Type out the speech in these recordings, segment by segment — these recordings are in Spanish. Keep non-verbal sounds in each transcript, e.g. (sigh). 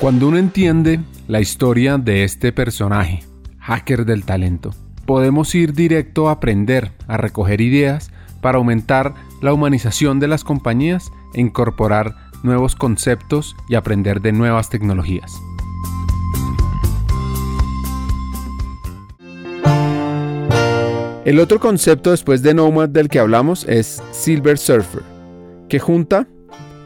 Cuando uno entiende la historia de este personaje, hacker del talento, podemos ir directo a aprender, a recoger ideas para aumentar la humanización de las compañías e incorporar nuevos conceptos y aprender de nuevas tecnologías. El otro concepto después de Nomad del que hablamos es Silver Surfer, que junta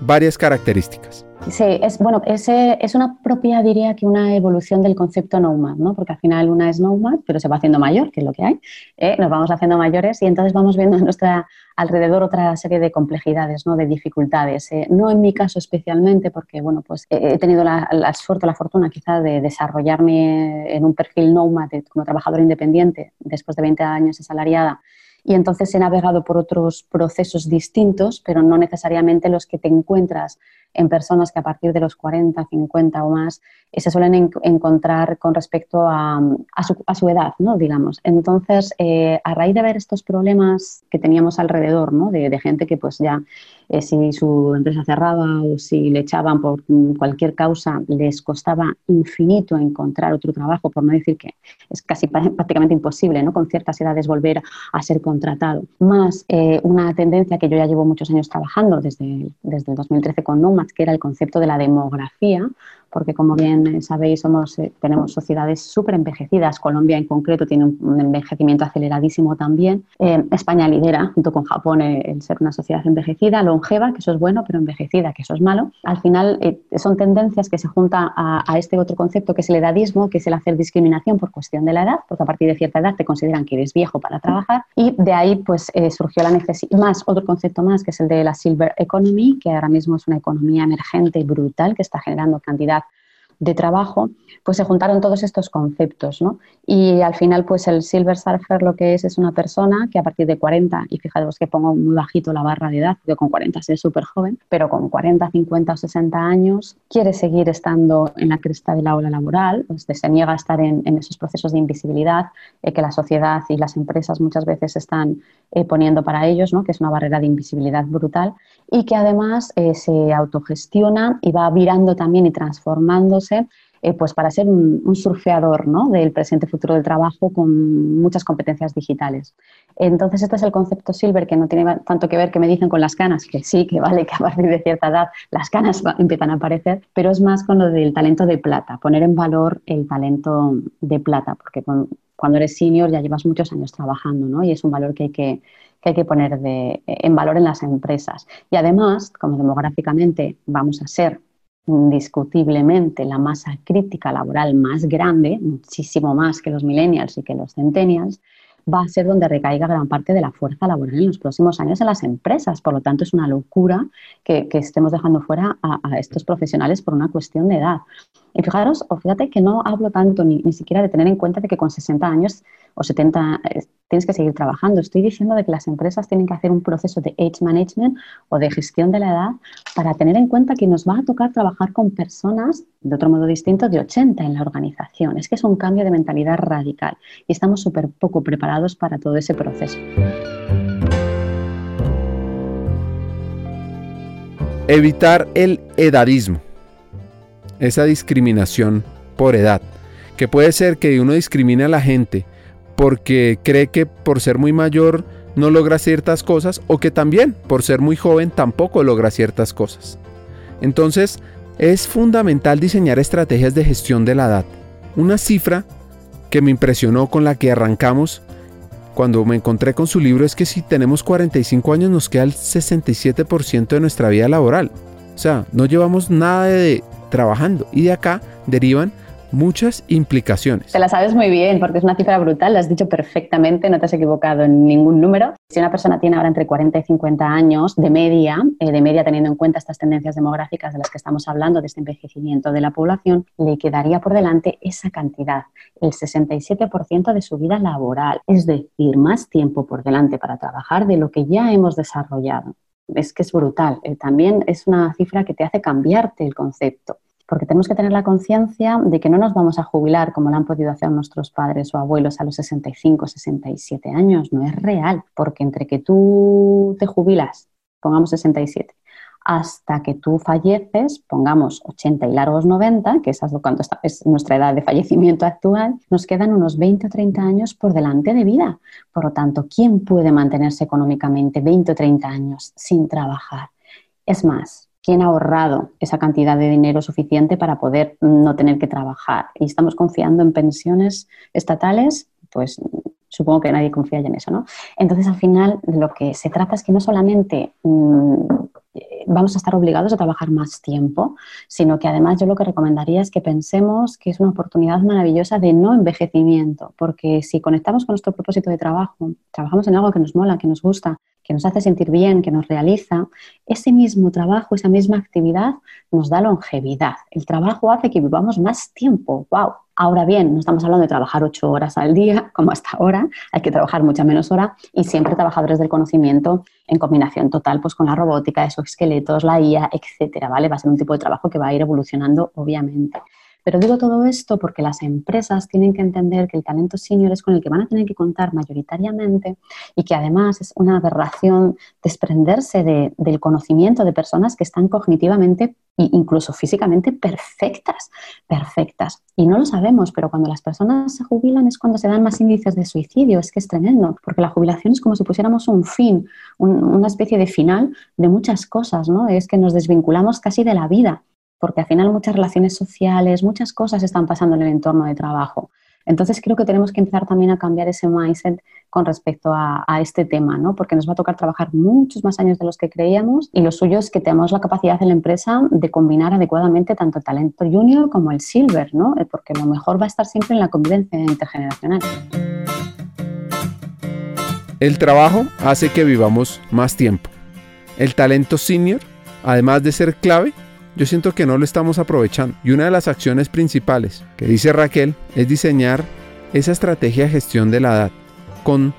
varias características. Sí, es, bueno, ese es una propia, diría que una evolución del concepto nomad, ¿no? Porque al final una es nomad, pero se va haciendo mayor, que es lo que hay. ¿eh? Nos vamos haciendo mayores y entonces vamos viendo a nuestra alrededor otra serie de complejidades, ¿no? de dificultades. ¿eh? no en mi caso especialmente, porque bueno, pues he tenido la, la, suerte, la fortuna quizá de desarrollarme en un perfil nomad como trabajador independiente después de 20 años asalariada y entonces he navegado por otros procesos distintos, pero no necesariamente los que te encuentras en personas que a partir de los 40, 50 o más eh, se suelen encontrar con respecto a, su, edad, ¿no? digamos. Entonces, eh, a raíz de ver estos problemas que teníamos alrededor, ¿no? de, gente que pues ya eh, si su empresa cerraba o si le echaban por cualquier causa, les costaba infinito encontrar otro trabajo, por no decir que es casi prácticamente imposible ¿no? con ciertas edades volver a ser contratado. Más una tendencia que yo ya llevo muchos años trabajando desde, desde el 2013 con NOMAD, que era el concepto de la demografía, porque como bien sabéis, somos, eh, tenemos sociedades súper envejecidas. Colombia en concreto tiene un, envejecimiento aceleradísimo también. Eh, España lidera, junto con Japón, eh, el ser una sociedad envejecida, longeva, que eso es bueno, pero envejecida, que eso es malo. Al final son tendencias que se juntan a, a, este otro concepto que es el edadismo, que es el hacer discriminación por cuestión de la edad, porque a partir de cierta edad te consideran que eres viejo para trabajar. Y de ahí pues surgió la necesidad, más otro concepto más, que es el de la silver economy, que ahora mismo es una economía emergente brutal que está generando cantidad de trabajo, pues se juntaron todos estos conceptos, ¿no? Y al final, pues el Silver Surfer lo que es es una persona que a partir de 40, y fijaros que pongo muy bajito la barra de edad, porque con 40 es súper joven, pero con 40, 50 o 60 años quiere seguir estando en la cresta de la ola laboral, pues se niega a estar en, esos procesos de invisibilidad eh, que la sociedad y las empresas muchas veces están eh, poniendo para ellos, ¿no? que es una barrera de invisibilidad brutal, y que además eh, se autogestiona y va virando también y transformándose eh, pues para ser un, surfeador ¿no? del presente futuro del trabajo con muchas competencias digitales. Entonces, este es el concepto Silver, que no tiene tanto que ver que me dicen con las canas, que sí, que vale, que a partir de cierta edad las canas empiezan a aparecer, pero es más con lo del talento de plata, poner en valor el talento de plata, porque cuando eres senior ya llevas muchos años trabajando ¿no? y es un valor que hay que, que hay que poner de, en valor en las empresas. Y además, como demográficamente vamos a ser indiscutiblemente la masa crítica laboral más grande, muchísimo más que los millennials y que los centennials, va a ser donde recaiga gran parte de la fuerza laboral en los próximos años en las empresas. Por lo tanto, es una locura que, estemos dejando fuera a, estos profesionales por una cuestión de edad. Y fijaros, o fíjate que no hablo tanto ni, ni siquiera de tener en cuenta de que con 60 años o 70 eh, tienes que seguir trabajando. Estoy diciendo de que las empresas tienen que hacer un proceso de age management o de gestión de la edad para tener en cuenta que nos va a tocar trabajar con personas de otro modo distinto de 80 en la organización. Es que es un cambio de mentalidad radical y estamos súper poco preparados para todo ese proceso. Evitar el edadismo, esa discriminación por edad, que puede ser que uno discrimine a la gente porque cree que por ser muy mayor no logra ciertas cosas o que también por ser muy joven tampoco logra ciertas cosas. Entonces, es fundamental diseñar estrategias de gestión de la edad. Una cifra que me impresionó con la que arrancamos cuando me encontré con su libro es que si tenemos 45 años nos queda el 67% de nuestra vida laboral. O sea, no llevamos nada de trabajando y de acá derivan muchas implicaciones. Te la sabes muy bien porque es una cifra brutal, lo has dicho perfectamente, no te has equivocado en ningún número. Si una persona tiene ahora entre 40 y 50 años de media, eh, de media teniendo en cuenta estas tendencias demográficas de las que estamos hablando, de este envejecimiento de la población, le quedaría por delante esa cantidad, el 67% de su vida laboral, es decir, más tiempo por delante para trabajar de lo que ya hemos desarrollado. Es que es brutal. Eh, también es una cifra que te hace cambiarte el concepto porque tenemos que tener la conciencia de que no nos vamos a jubilar como lo han podido hacer nuestros padres o abuelos a los 65, 67 años. No es real, porque entre que tú te jubilas, pongamos 67, hasta que tú falleces, pongamos 80 y largos 90, que es cuando es nuestra edad de fallecimiento actual, nos quedan unos 20 o 30 años por delante de vida. Por lo tanto, ¿quién puede mantenerse económicamente 20 o 30 años sin trabajar? Es más, ¿quién ha ahorrado esa cantidad de dinero suficiente para poder no tener que trabajar? Y estamos confiando en pensiones estatales, pues supongo que nadie confía ya en eso, ¿no? Entonces, al final, lo que se trata es que no solamente mm, vamos a estar obligados a trabajar más tiempo, sino que además yo lo que recomendaría es que pensemos que es una oportunidad maravillosa de no envejecimiento, porque si conectamos con nuestro propósito de trabajo, trabajamos en algo que nos mola, que nos gusta, que nos hace sentir bien, que nos realiza, ese mismo trabajo, esa misma actividad nos da longevidad. El trabajo hace que vivamos más tiempo. ¡Wow! Ahora bien, no estamos hablando de trabajar ocho horas al día, (laughs) como hasta ahora, hay que trabajar mucha menos hora y siempre trabajadores del conocimiento en combinación total pues, con la robótica, esos esqueletos, la IA, etcétera, ¿vale? Va a ser un tipo de trabajo que va a ir evolucionando, obviamente. Pero digo todo esto porque las empresas tienen que entender que el talento senior es con el que van a tener que contar mayoritariamente y que además es una aberración desprenderse del conocimiento de personas que están cognitivamente e incluso físicamente perfectas, perfectas. Y no lo sabemos, pero cuando las personas se jubilan es cuando se dan más índices de suicidio. Es que es tremendo, porque la jubilación es como si pusiéramos un fin, una especie de final de muchas cosas, ¿no? Es que nos desvinculamos casi de la vida porque al final muchas relaciones sociales, muchas cosas están pasando en el entorno de trabajo. Entonces creo que tenemos que empezar también a cambiar ese mindset con respecto a, este tema, ¿no? porque nos va a tocar trabajar muchos más años de los que creíamos y lo suyo es que tenemos la capacidad en la empresa de combinar adecuadamente tanto el talento junior como el silver, ¿no? Eh, porque lo mejor va a estar siempre en la convivencia intergeneracional. El trabajo hace que vivamos más tiempo. El talento senior, además de ser clave, yo siento que no lo estamos aprovechando. Y una de las acciones principales que dice Raquel es diseñar esa estrategia de gestión de la edad con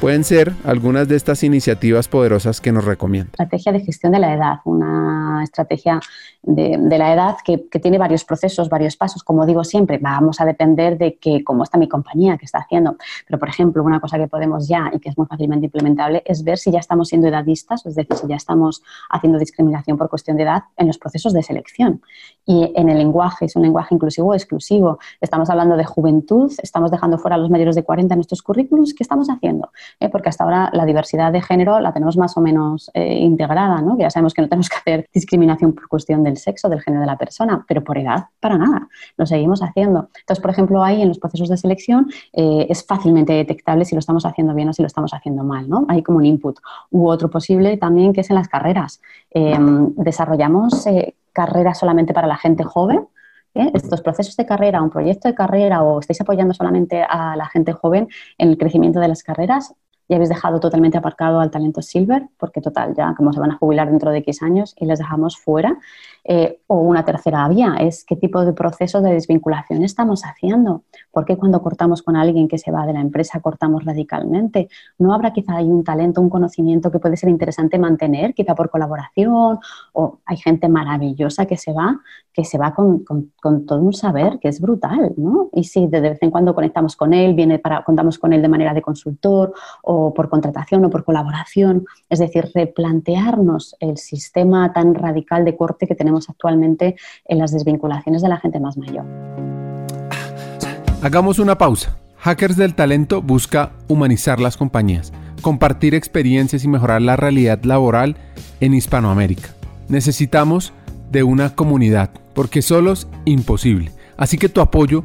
pueden ser algunas de estas iniciativas poderosas que nos recomienda. Estrategia de gestión de la edad, una estrategia de, la edad que, tiene varios procesos, varios pasos. Como digo siempre, vamos a depender de que cómo está mi compañía, qué está haciendo. Pero, por ejemplo, una cosa que podemos ya y que es muy fácilmente implementable es ver si ya estamos siendo edadistas, es decir, si ya estamos haciendo discriminación por cuestión de edad en los procesos de selección. Y en el lenguaje, es un lenguaje inclusivo o exclusivo. Estamos hablando de juventud, estamos dejando fuera a los mayores de 40 en nuestros currículos. ¿Qué estamos haciendo? ¿Eh? porque hasta ahora la diversidad de género la tenemos más o menos eh, integrada, ¿no? ya sabemos que no tenemos que hacer discriminación por cuestión del sexo, del género de la persona, pero por edad, para nada, lo seguimos haciendo. Entonces, por ejemplo, ahí en los procesos de selección eh, es fácilmente detectable si lo estamos haciendo bien o si lo estamos haciendo mal, ¿no? Hay como un input. U otro posible también que es en las carreras. Em, desarrollamos carreras solamente para la gente joven, estos procesos de carrera, un proyecto de carrera o estáis apoyando solamente a la gente joven en el crecimiento de las carreras, ya habéis dejado totalmente aparcado al talento silver, porque total, ya como se van a jubilar dentro de X años y les dejamos fuera. Eh, o una tercera vía es qué tipo de proceso de desvinculación estamos haciendo. ¿Por qué cuando cortamos con alguien que se va de la empresa cortamos radicalmente? ¿No habrá quizá ahí un talento, un conocimiento que puede ser interesante mantener, quizá por colaboración? O hay gente maravillosa que se va, que se va con, todo un saber que es brutal, ¿no? Y si de vez en cuando conectamos con él, viene para, contamos con él de manera de consultor por contratación o por colaboración. Es decir, replantearnos el sistema tan radical de corte que tenemos actualmente en las desvinculaciones de la gente más mayor. Hagamos una pausa. Hackers del Talento busca humanizar las compañías, compartir experiencias y mejorar la realidad laboral en Hispanoamérica. Necesitamos de una comunidad, porque solo es imposible. Así que tu apoyo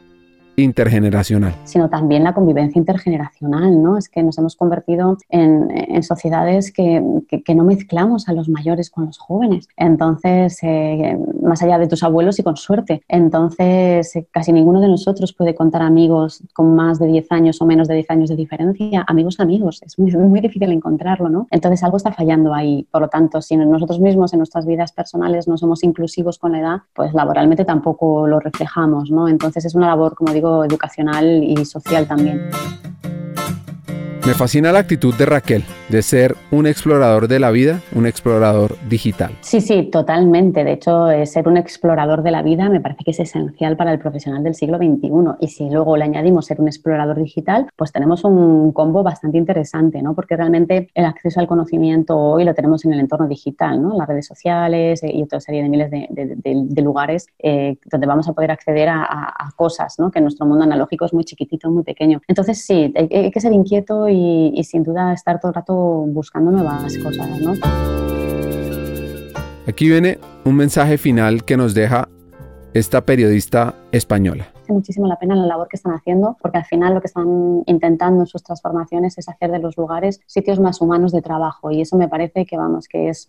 intergeneracional. Sino también la convivencia intergeneracional, ¿no? Es que nos hemos convertido en, sociedades que, no mezclamos a los mayores con los jóvenes. Entonces, eh, más allá de tus abuelos y con suerte. Entonces, eh, casi ninguno de nosotros puede contar amigos con más de 10 años o menos de 10 años de diferencia. Amigos, amigos. Es muy, muy difícil encontrarlo, ¿no? Entonces, algo está fallando ahí. Por lo tanto, si nosotros mismos en nuestras vidas personales no somos inclusivos con la edad, pues laboralmente tampoco lo reflejamos, ¿no? Entonces, es una labor, como digo, educacional y social también. Me fascina la actitud de Raquel de ser un explorador de la vida, un explorador digital. Sí, sí, totalmente. De hecho, eh, ser un explorador de la vida me parece que es esencial para el profesional del siglo XXI. Y si luego le añadimos ser un explorador digital, pues tenemos un combo bastante interesante, ¿no? Porque realmente el acceso al conocimiento hoy lo tenemos en el entorno digital, ¿no? Las redes sociales eh, y otra serie de miles de, lugares eh, donde vamos a poder acceder a, cosas, ¿no? Que nuestro mundo analógico es muy chiquitito, muy pequeño. Entonces, sí, hay, hay que ser inquieto y, sin duda estar todo el rato buscando nuevas cosas. ¿no? Aquí viene un mensaje final que nos deja esta periodista española. Hace muchísimo la pena la labor que están haciendo, porque al final lo que están intentando en sus transformaciones es hacer de los lugares sitios más humanos de trabajo y eso me parece que vamos que es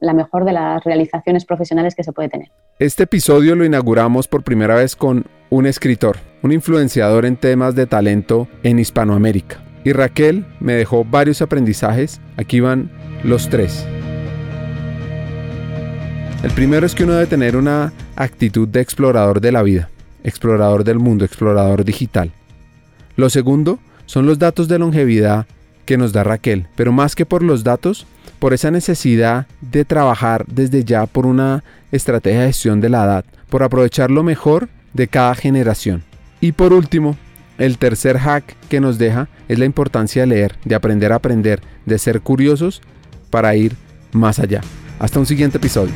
la mejor de las realizaciones profesionales que se puede tener. Este episodio lo inauguramos por primera vez con un escritor, un influenciador en temas de talento en Hispanoamérica. Y Raquel me dejó varios aprendizajes. Aquí van los tres. El primero es que uno debe tener una actitud de explorador de la vida, explorador del mundo, explorador digital. Lo segundo son los datos de longevidad que nos da Raquel, pero más que por los datos, por esa necesidad de trabajar desde ya por una estrategia de gestión de la edad, por aprovechar lo mejor de cada generación. Y por último, el tercer hack que nos deja es la importancia de leer, de aprender a aprender, de ser curiosos para ir más allá. Hasta un siguiente episodio.